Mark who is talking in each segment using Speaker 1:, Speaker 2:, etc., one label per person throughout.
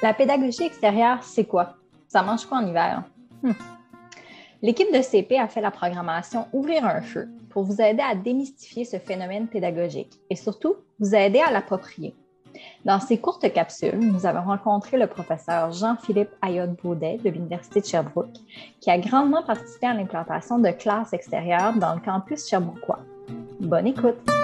Speaker 1: La pédagogie extérieure, c'est quoi? Ça mange quoi en hiver? Hmm. L'équipe de CP a fait la programmation Ouvrir un feu pour vous aider à démystifier ce phénomène pédagogique et surtout vous aider à l'approprier. Dans ces courtes capsules, nous avons rencontré le professeur Jean-Philippe Ayotte-Baudet de l'Université de Sherbrooke, qui a grandement participé à l'implantation de classes extérieures dans le campus sherbrookeois. Bonne écoute!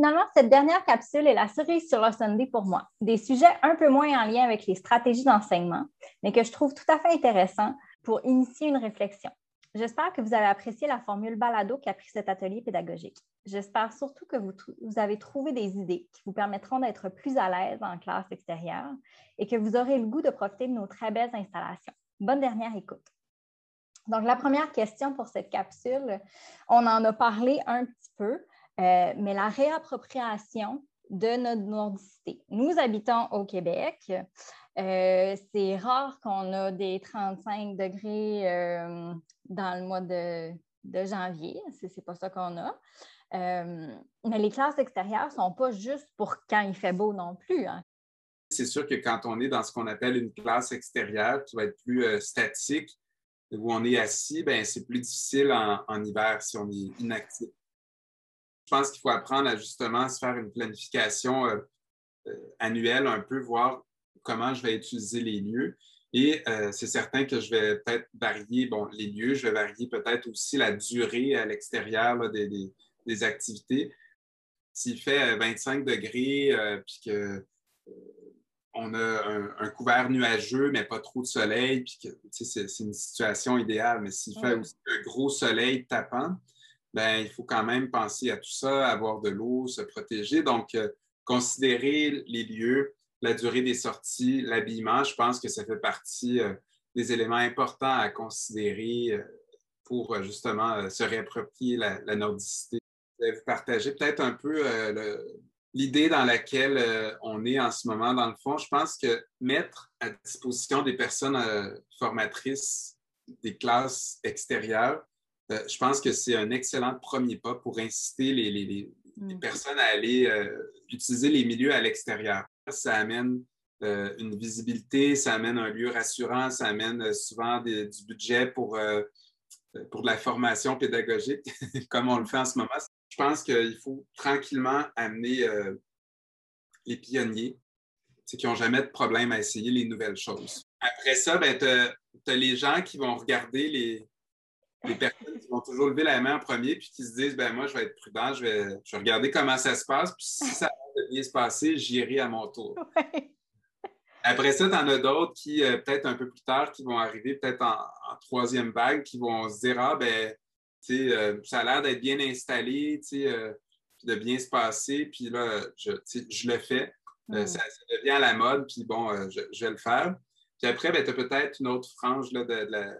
Speaker 1: Finalement, cette dernière capsule est la cerise sur le Sunday pour moi. Des sujets un peu moins en lien avec les stratégies d'enseignement, mais que je trouve tout à fait intéressants pour initier une réflexion. J'espère que vous avez apprécié la formule balado qui a pris cet atelier pédagogique. J'espère surtout que vous, vous, avez trouvé des idées qui vous permettront d'être plus à l'aise en classe extérieure et que vous aurez le goût de profiter de nos très belles installations. Bonne dernière écoute. Donc, la première question pour cette capsule, on en a parlé un petit peu, euh, mais la réappropriation de notre nordicité. Nous habitons au Québec. Euh, c'est rare qu'on a des 35 degrés euh, dans le mois de, janvier. Ce n'est pas ça qu'on a. mais les classes extérieures ne sont pas juste pour quand il fait beau non plus. Hein.
Speaker 2: C'est sûr que quand on est dans ce qu'on appelle une classe extérieure, qui va être plus statique, où on est assis, ben, c'est plus difficile en hiver si on est inactif je pense qu'il faut apprendre à justement se faire une planification euh, euh, annuelle, un peu voir comment je vais utiliser les lieux. Et euh, c'est certain que je vais peut-être varier bon, les lieux, je vais varier peut-être aussi la durée à l'extérieur des, des, activités. S'il fait 25 degrés, puis que on a un, couvert nuageux, mais pas trop de soleil, puis que c'est une situation idéale. Mais s'il fait aussi un gros soleil tapant, ben, il faut quand même penser à tout ça, avoir de l'eau, se protéger. Donc, euh, considérer les lieux, la durée des sorties, l'habillement, je pense que ça fait partie euh, des éléments importants à considérer euh, pour justement se réapproprier la, nordicité. Je vais vous partager peut-être un peu l'idée dans laquelle on est en ce moment. Dans le fond, je pense que mettre à disposition des personnes formatrices des classes extérieures, euh, je pense que c'est un excellent premier pas pour inciter les, mm. personnes à aller euh, utiliser les milieux à l'extérieur. Ça amène euh, une visibilité, ça amène un lieu rassurant, ça amène souvent du budget pour, pour de la formation pédagogique, comme on le fait en ce moment. Je pense qu'il faut tranquillement amener les pionniers, qui n'ont jamais de problème à essayer les nouvelles choses. Après ça, ben, tu as, les gens qui vont regarder les, les personnes qui vont toujours lever la main en premier puis qui se disent ben moi, je vais être prudent, je vais, je vais regarder comment ça se passe, puis si ça va bien se passer, j'irai à mon tour. Après ça, tu en as d'autres qui, euh, peut-être un peu plus tard, qui vont arriver peut-être en, troisième vague, qui vont se dire Ah, ben, tu sais, euh, ça a l'air d'être bien installé, tu sais, euh, de bien se passer, puis là, je, je le fais. Ça, ça, devient à la mode, puis bon, je, je, vais le faire. Puis après, ben, tu as peut-être une autre frange là, de, la,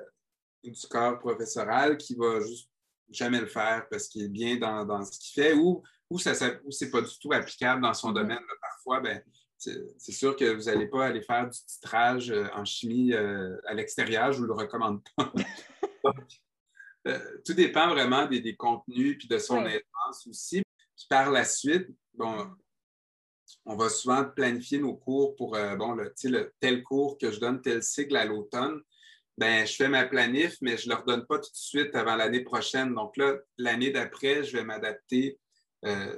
Speaker 2: du corps professoral qui va juste jamais le faire parce qu'il est bien dans, ce qu'il fait ou, ou, ça, c'est pas du tout applicable dans son domaine. Parfois, ben, c'est sûr que vous n'allez pas aller faire du titrage euh, en chimie euh, à l'extérieur, je ne vous le recommande pas. Euh, tout dépend vraiment des, contenus puis de son oui. aussi. Puis par la suite, bon, on va souvent planifier nos cours pour bon, le, le, tel cours que je donne, tel cycle à l'automne ben, je fais ma planif, mais je ne leur donne pas tout de suite avant l'année prochaine. Donc là, l'année d'après, je vais m'adapter. Euh,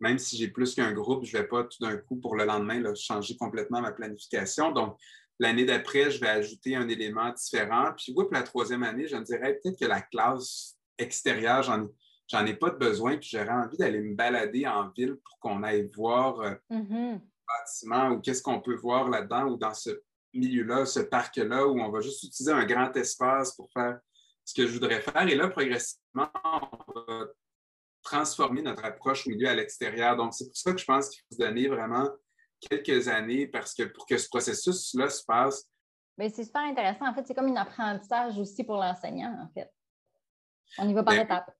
Speaker 2: même si j'ai plus qu'un groupe, je ne vais pas tout d'un coup pour le lendemain changer complètement ma planification. Donc, l'année d'après, je vais ajouter un élément différent. Puis, oui, pour la troisième année, je me dirais peut-être que la classe extérieure, j'en ai pas de besoin, puis j'aurais envie d'aller me balader en ville pour qu'on aille voir euh, mm-hmm. bâtiment ou qu'est-ce qu'on peut voir là-dedans ou dans ce milieu-là, ce parc-là, où on va juste utiliser un grand espace pour faire ce que je voudrais faire. Et là, progressivement, on va transformer notre approche au milieu à l'extérieur. Donc, c'est pour ça que je pense qu'il faut se donner vraiment quelques années parce que pour que ce processus-là se passe.
Speaker 1: Mais c'est super intéressant. En fait, c'est comme un apprentissage aussi pour l'enseignant, en fait. On y va par ben étapes.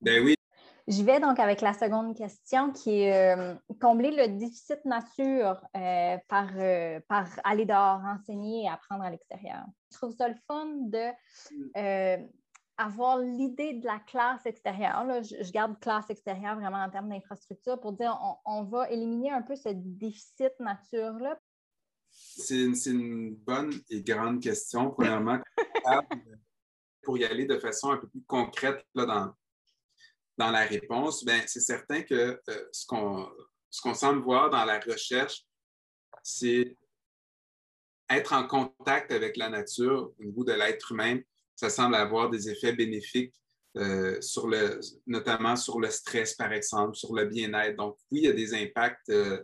Speaker 2: Ben oui,
Speaker 1: J'y vais donc avec la seconde question qui est euh, combler le déficit nature euh, par, euh, par aller dehors, enseigner et apprendre à l'extérieur. Je trouve ça le fun de avoir l'idée de la classe extérieure. je, garde classe extérieure vraiment en termes d'infrastructure pour dire on, va éliminer un peu ce déficit nature-là.
Speaker 2: C'est une, bonne et grande question. Premièrement, pour y aller de façon un peu plus concrète là, dans, dans la réponse, ben, c'est certain que euh, ce qu'on semble voir dans la recherche, c'est être en contact avec la nature au niveau de l'être humain ça semble avoir des effets bénéfiques, euh, sur le, notamment sur le stress, par exemple, sur le bien-être. Donc, oui, il y a des impacts euh,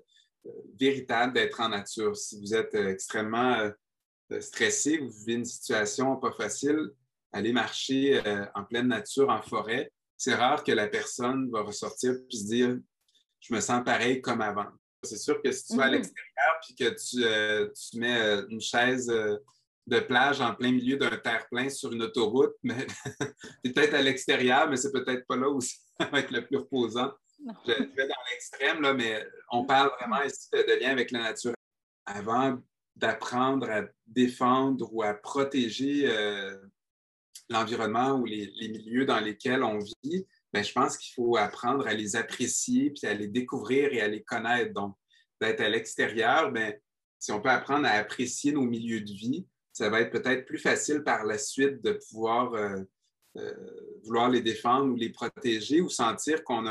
Speaker 2: véritables d'être en nature. Si vous êtes extrêmement stressé, vous vivez une situation pas facile, aller marcher en pleine nature, en forêt, c'est rare que la personne va ressortir et se dire Je me sens pareil comme avant. C'est sûr que si tu vas à mm-hmm. l'extérieur puis que tu, tu mets une chaise de plage en plein milieu d'un terre-plein sur une autoroute, mais c'est peut-être à l'extérieur, mais c'est peut-être pas là où ça va être le plus reposant. Je, vais dans l'extrême, là, mais on parle vraiment ici de, lien avec la nature. Avant d'apprendre à défendre ou à protéger euh, l'environnement ou les, milieux dans lesquels on vit, bien, je pense qu'il faut apprendre à les apprécier, puis à les découvrir et à les connaître. Donc, d'être à l'extérieur, bien, si on peut apprendre à apprécier nos milieux de vie, ça va être peut-être plus facile par la suite de pouvoir euh, euh, vouloir les défendre ou les protéger ou sentir qu'on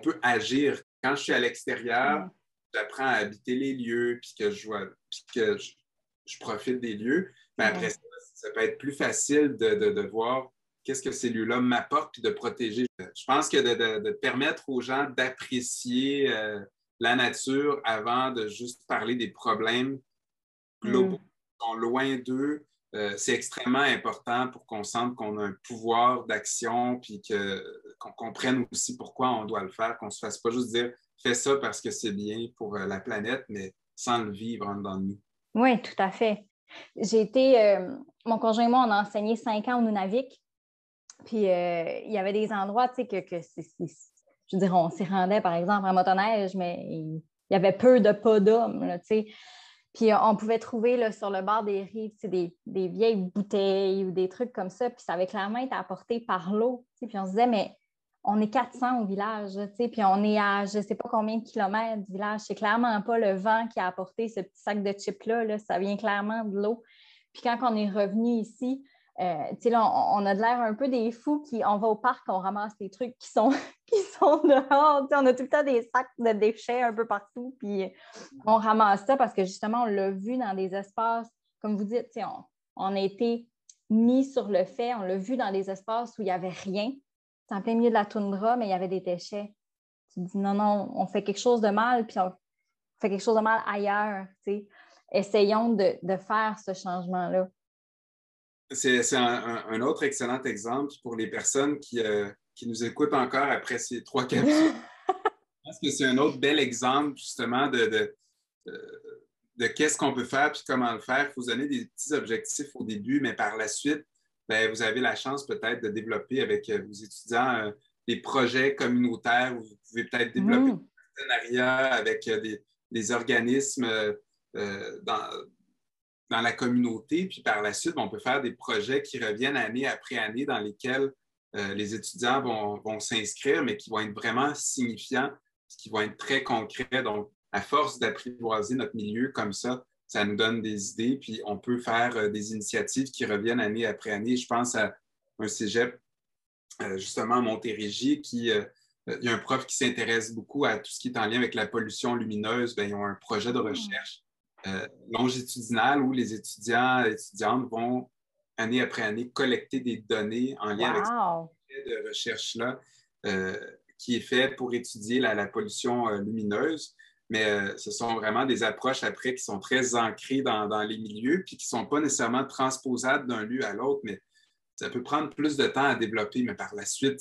Speaker 2: peut agir. Quand je suis à l'extérieur, j'apprends à habiter les lieux, puis que je, que je, profite des lieux. Mais après ça, ça peut être plus facile de, voir qu'est-ce que ces lieux-là m'apportent, puis de protéger. Je pense que de, permettre aux gens d'apprécier euh, la nature avant de juste parler des problèmes globaux mm. sont loin d'eux, euh, c'est extrêmement important pour qu'on sente qu'on a un pouvoir d'action, puis qu'on comprenne aussi pourquoi on doit le faire, qu'on ne se fasse pas juste dire fais ça parce que c'est bien pour euh, la planète, mais sans le vivre en dedans de nous.
Speaker 1: Oui, tout à fait. J'ai été, euh, mon conjoint et moi, on a enseigné cinq ans au Nunavik. Puis il y avait des endroits, tu sais, que, que je veux dire, on s'y rendait, par exemple, en motoneige, mais il y avait peu de pas d'hommes, tu sais. Puis euh, on pouvait trouver là, sur le bord des rives des, des, vieilles bouteilles ou des trucs comme ça. Puis ça avait clairement été apporté par l'eau. Puis on se disait, mais on est 400 au village, puis on est à je ne sais pas combien de kilomètres du village. C'est clairement pas le vent qui a apporté ce petit sac de chips-là. Là. Ça vient clairement de l'eau. Puis quand on est revenu ici, euh, on, a de l'air un peu des fous qui, on va au parc, on ramasse les trucs qui sont, qui sont dehors. on a tout le temps des sacs de déchets un peu partout, puis on ramasse ça parce que justement, on l'a vu dans des espaces, comme vous dites, on, on a été mis sur le fait, on l'a vu dans des espaces où il n'y avait rien. C'est en plein milieu de la toundra, mais il y avait des déchets. Tu dis non, non, on fait quelque chose de mal, puis on fait quelque chose de mal ailleurs. Essayons de, de faire ce changement-là.
Speaker 2: C'est un, autre excellent exemple pour les personnes qui, euh, qui nous écoutent encore après ces trois capsules. Je pense que c'est un autre bel exemple justement de, de, de, qu'est-ce qu'on peut faire puis comment le faire. Il faut donner des petits objectifs au début, mais par la suite, ben, vous avez la chance peut-être de développer avec euh, vos étudiants euh, des projets communautaires où vous pouvez peut-être développer mmh. des partenariats avec des, des organismes dans, dans la communauté, puis par la suite, on peut faire des projets qui reviennent année après année dans lesquels euh, les étudiants vont, s'inscrire, mais qui vont être vraiment signifiants, qui vont être très concrets. Donc, à force d'apprivoiser notre milieu comme ça, ça nous donne des idées, puis on peut faire euh, des initiatives qui reviennent année après année. Je pense à un cégep, euh, justement à Montérégie, qui il y a un prof qui s'intéresse beaucoup à tout ce qui est en lien avec la pollution lumineuse. Bien, ils ont un projet de mmh. recherche euh, longitudinale où les étudiants et étudiantes vont, année après année, collecter des données en lien avec ce projet de recherche-là euh, qui est fait pour étudier la, pollution euh, lumineuse. Mais ce sont vraiment des approches après qui sont très ancrées dans, les milieux puis qui ne sont pas nécessairement transposables d'un lieu à l'autre, mais ça peut prendre plus de temps à développer, mais par la suite,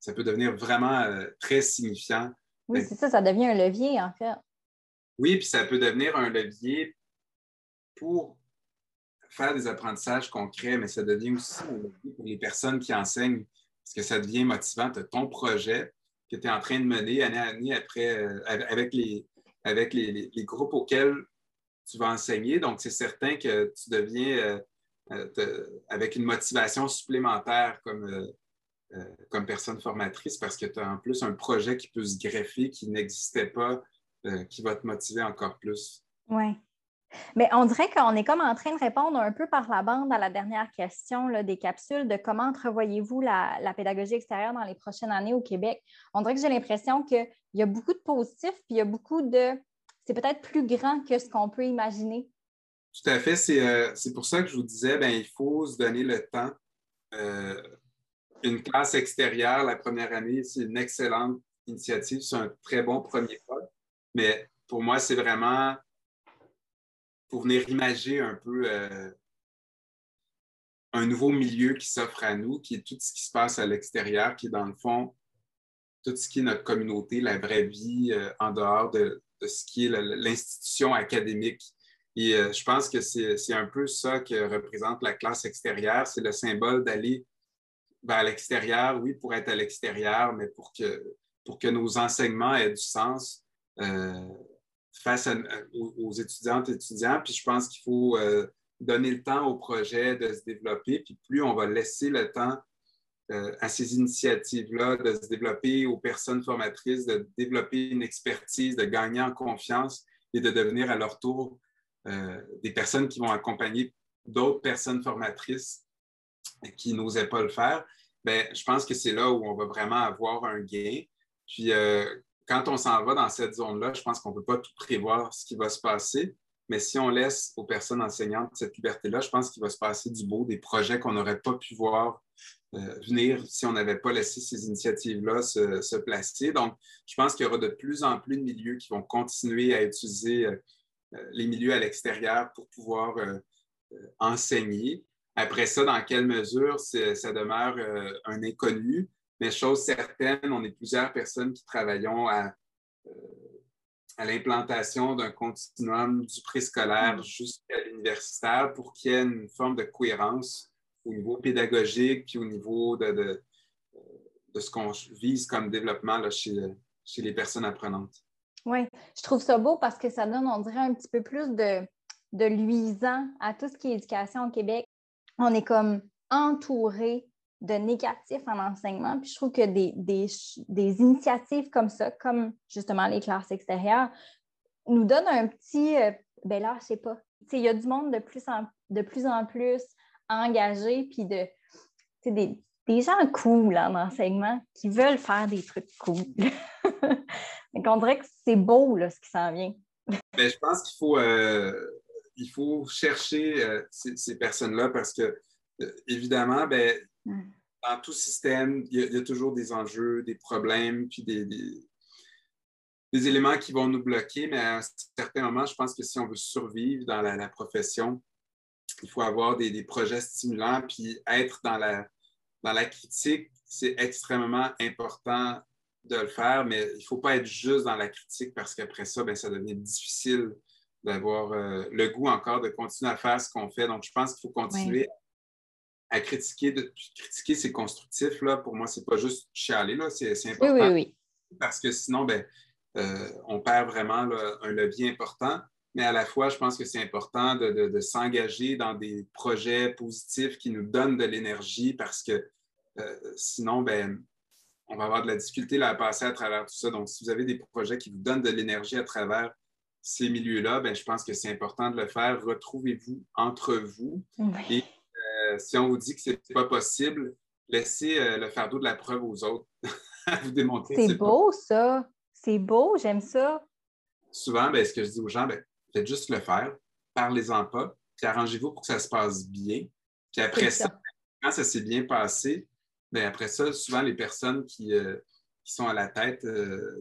Speaker 2: ça peut devenir vraiment très signifiant.
Speaker 1: Oui, c'est ça, ça devient un levier, en fait.
Speaker 2: Oui, puis ça peut devenir un levier pour faire des apprentissages concrets, mais ça devient aussi un levier pour les personnes qui enseignent, parce que ça devient motivant. Tu as ton projet que tu es en train de mener année à année après, euh, avec, les, groupes auxquels tu vas enseigner. Donc, c'est certain que tu deviens euh, avec une motivation supplémentaire comme, comme personne formatrice parce que tu as en plus un projet qui peut se greffer, qui n'existait pas, qui va te motiver encore plus.
Speaker 1: Oui. Mais on dirait qu'on est comme en train de répondre un peu par la bande à la dernière question des capsules de comment entrevoyez-vous la, la, pédagogie extérieure dans les prochaines années au Québec. On dirait que j'ai l'impression qu'il y a beaucoup de positifs, puis il y a beaucoup de... C'est peut-être plus grand que ce qu'on peut imaginer.
Speaker 2: Tout à fait. C'est euh, pour ça que je vous disais, ben, il faut se donner le temps. Euh, une classe extérieure la première année, c'est une excellente initiative. C'est un très bon premier pas. Mais pour moi, c'est vraiment pour venir imager un peu euh, un nouveau milieu qui s'offre à nous, qui est tout ce qui se passe à l'extérieur, qui est dans le fond tout ce qui est notre communauté, la vraie vie euh, en dehors de, ce qui est l'institution académique. Et euh, je pense que c'est un peu ça que représente la classe extérieure, c'est le symbole d'aller vers l'extérieur, oui, pour être à l'extérieur, mais pour que, pour que nos enseignements aient du sens face aux, étudiantes et étudiants. Puis je pense qu'il faut euh, donner le temps au projet de se développer. Puis plus on va laisser le temps euh, à ces initiatives-là de se développer, aux personnes formatrices de développer une expertise, de gagner en confiance et de devenir à leur tour euh, des personnes qui vont accompagner d'autres personnes formatrices qui n'osaient pas le faire, bien, je pense que c'est là où on va vraiment avoir un gain. Puis, quand on s'en va dans cette zone-là, je pense qu'on ne peut pas tout prévoir ce qui va se passer. Mais si on laisse aux personnes enseignantes cette liberté-là, je pense qu'il va se passer du beau, des projets qu'on n'aurait pas pu voir euh, venir si on n'avait pas laissé ces initiatives-là se, placer. Donc, je pense qu'il y aura de plus en plus de milieux qui vont continuer à utiliser euh, euh, les milieux à l'extérieur pour pouvoir enseigner. Après ça, dans quelle mesure ça demeure un inconnu, mais chose certaine, on est plusieurs personnes qui travaillons à, euh, à l'implantation d'un continuum du préscolaire mm. jusqu'à l'universitaire pour qu'il y ait une forme de cohérence au niveau pédagogique puis au niveau de, de, ce qu'on vise comme développement là, chez, chez les personnes apprenantes.
Speaker 1: Oui, je trouve ça beau parce que ça donne, on dirait, un petit peu plus de, de luisant à tout ce qui est éducation au Québec. On est comme entouré de négatif en enseignement. Puis je trouve que des, des, initiatives comme ça, comme justement les classes extérieures, nous donnent un petit. Euh, ben là, je sais pas. Il y a du monde de plus en, de plus, en plus engagé, puis de, des, des gens cool en enseignement qui veulent faire des trucs cool. On dirait que c'est beau là, ce qui s'en vient.
Speaker 2: Ben, je pense qu'il faut, euh, il faut chercher euh, ces, ces personnes-là parce que, évidemment, ben, dans tout système, il y, a, toujours des enjeux, des problèmes, puis des, des, éléments qui vont nous bloquer, mais à un certain moment, je pense que si on veut survivre dans la, profession, il faut avoir des, projets stimulants, puis être dans la, dans la critique, c'est extrêmement important de le faire, mais il ne faut pas être juste dans la critique parce qu'après ça, bien, ça devient difficile d'avoir euh, le goût encore de continuer à faire ce qu'on fait. Donc, je pense qu'il faut continuer à critiquer. De, critiquer, c'est constructif. Là. Pour moi, c'est pas juste chialer. Là. C'est, important.
Speaker 1: Oui, oui, oui.
Speaker 2: Parce que sinon, ben, euh, on perd vraiment un levier important. Mais à la fois, je pense que c'est important de, s'engager dans des projets positifs qui nous donnent de l'énergie parce que euh, sinon, ben, on va avoir de la difficulté à passer à travers tout ça. Donc, si vous avez des projets qui vous donnent de l'énergie à travers ces milieux-là, ben, je pense que c'est important de le faire. Retrouvez-vous entre vous et euh, si on vous dit que ce n'est pas possible, laissez euh, le fardeau de la preuve aux autres à vous démontrer.
Speaker 1: C'est beau, ça. C'est beau, j'aime ça.
Speaker 2: Souvent, ben, ce que je dis aux gens, ben, faites juste le faire, parlez-en pas, puis arrangez-vous pour que ça se passe bien. Puis après ça. quand ça s'est bien passé, ben, après ça, souvent, les personnes qui, euh, sont à la tête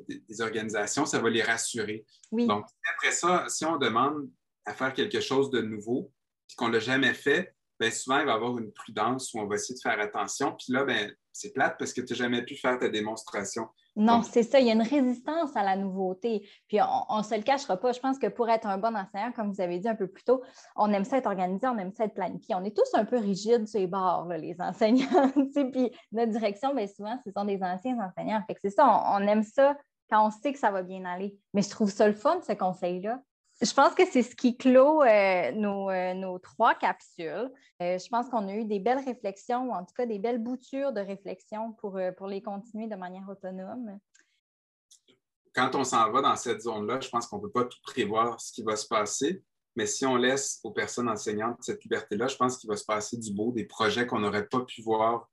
Speaker 2: des, organisations, ça va les rassurer. Donc, après ça, si on demande à faire quelque chose de nouveau, puis qu'on ne l'a jamais fait, bien, souvent, il va y avoir une prudence où on va essayer de faire attention. Puis là, ben, c'est plate parce que tu n'as jamais pu faire ta démonstration.
Speaker 1: Non, c'est ça. Il y a une résistance à la nouveauté. Puis on ne se le cachera pas. Je pense que pour être un bon enseignant, comme vous avez dit un peu plus tôt, on aime ça être organisé, on aime ça être planifié. On est tous un peu rigides sur les bords, les enseignants. puis notre direction, bien souvent, ce sont des anciens enseignants. Fait que c'est ça, on, aime ça quand on sait que ça va bien aller. Mais je trouve ça le fun, ce conseil-là. Je pense que c'est ce qui clôt euh, euh, nos, trois capsules. Euh, je pense qu'on a eu des belles réflexions, ou en tout cas des belles boutures de réflexion pour, pour les continuer de manière autonome.
Speaker 2: Quand on s'en va dans cette zone-là, je pense qu'on ne peut pas tout prévoir ce qui va se passer. Mais si on laisse aux personnes enseignantes cette liberté-là, je pense qu'il va se passer du beau, des projets qu'on n'aurait pas pu voir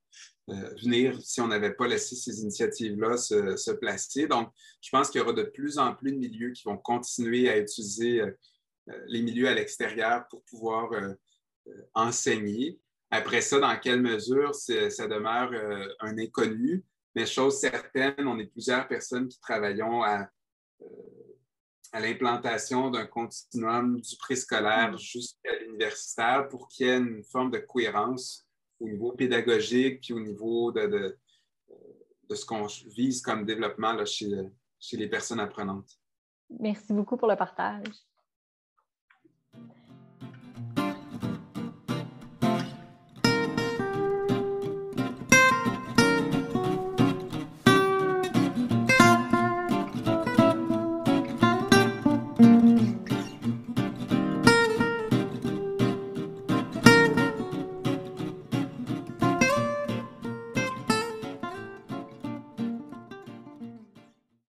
Speaker 2: venir si on n'avait pas laissé ces initiatives-là se, placer. Donc, je pense qu'il y aura de plus en plus de milieux qui vont continuer à utiliser euh, euh, les milieux à l'extérieur pour pouvoir euh, enseigner. Après ça, dans quelle mesure ça demeure un inconnu, mais chose certaine, on est plusieurs personnes qui travaillons à, à l'implantation d'un continuum du préscolaire mm. jusqu'à l'universitaire pour qu'il y ait une forme de cohérence au niveau pédagogique, puis au niveau de, de, ce qu'on vise comme développement là, chez, chez les personnes apprenantes.
Speaker 1: Merci beaucoup pour le partage.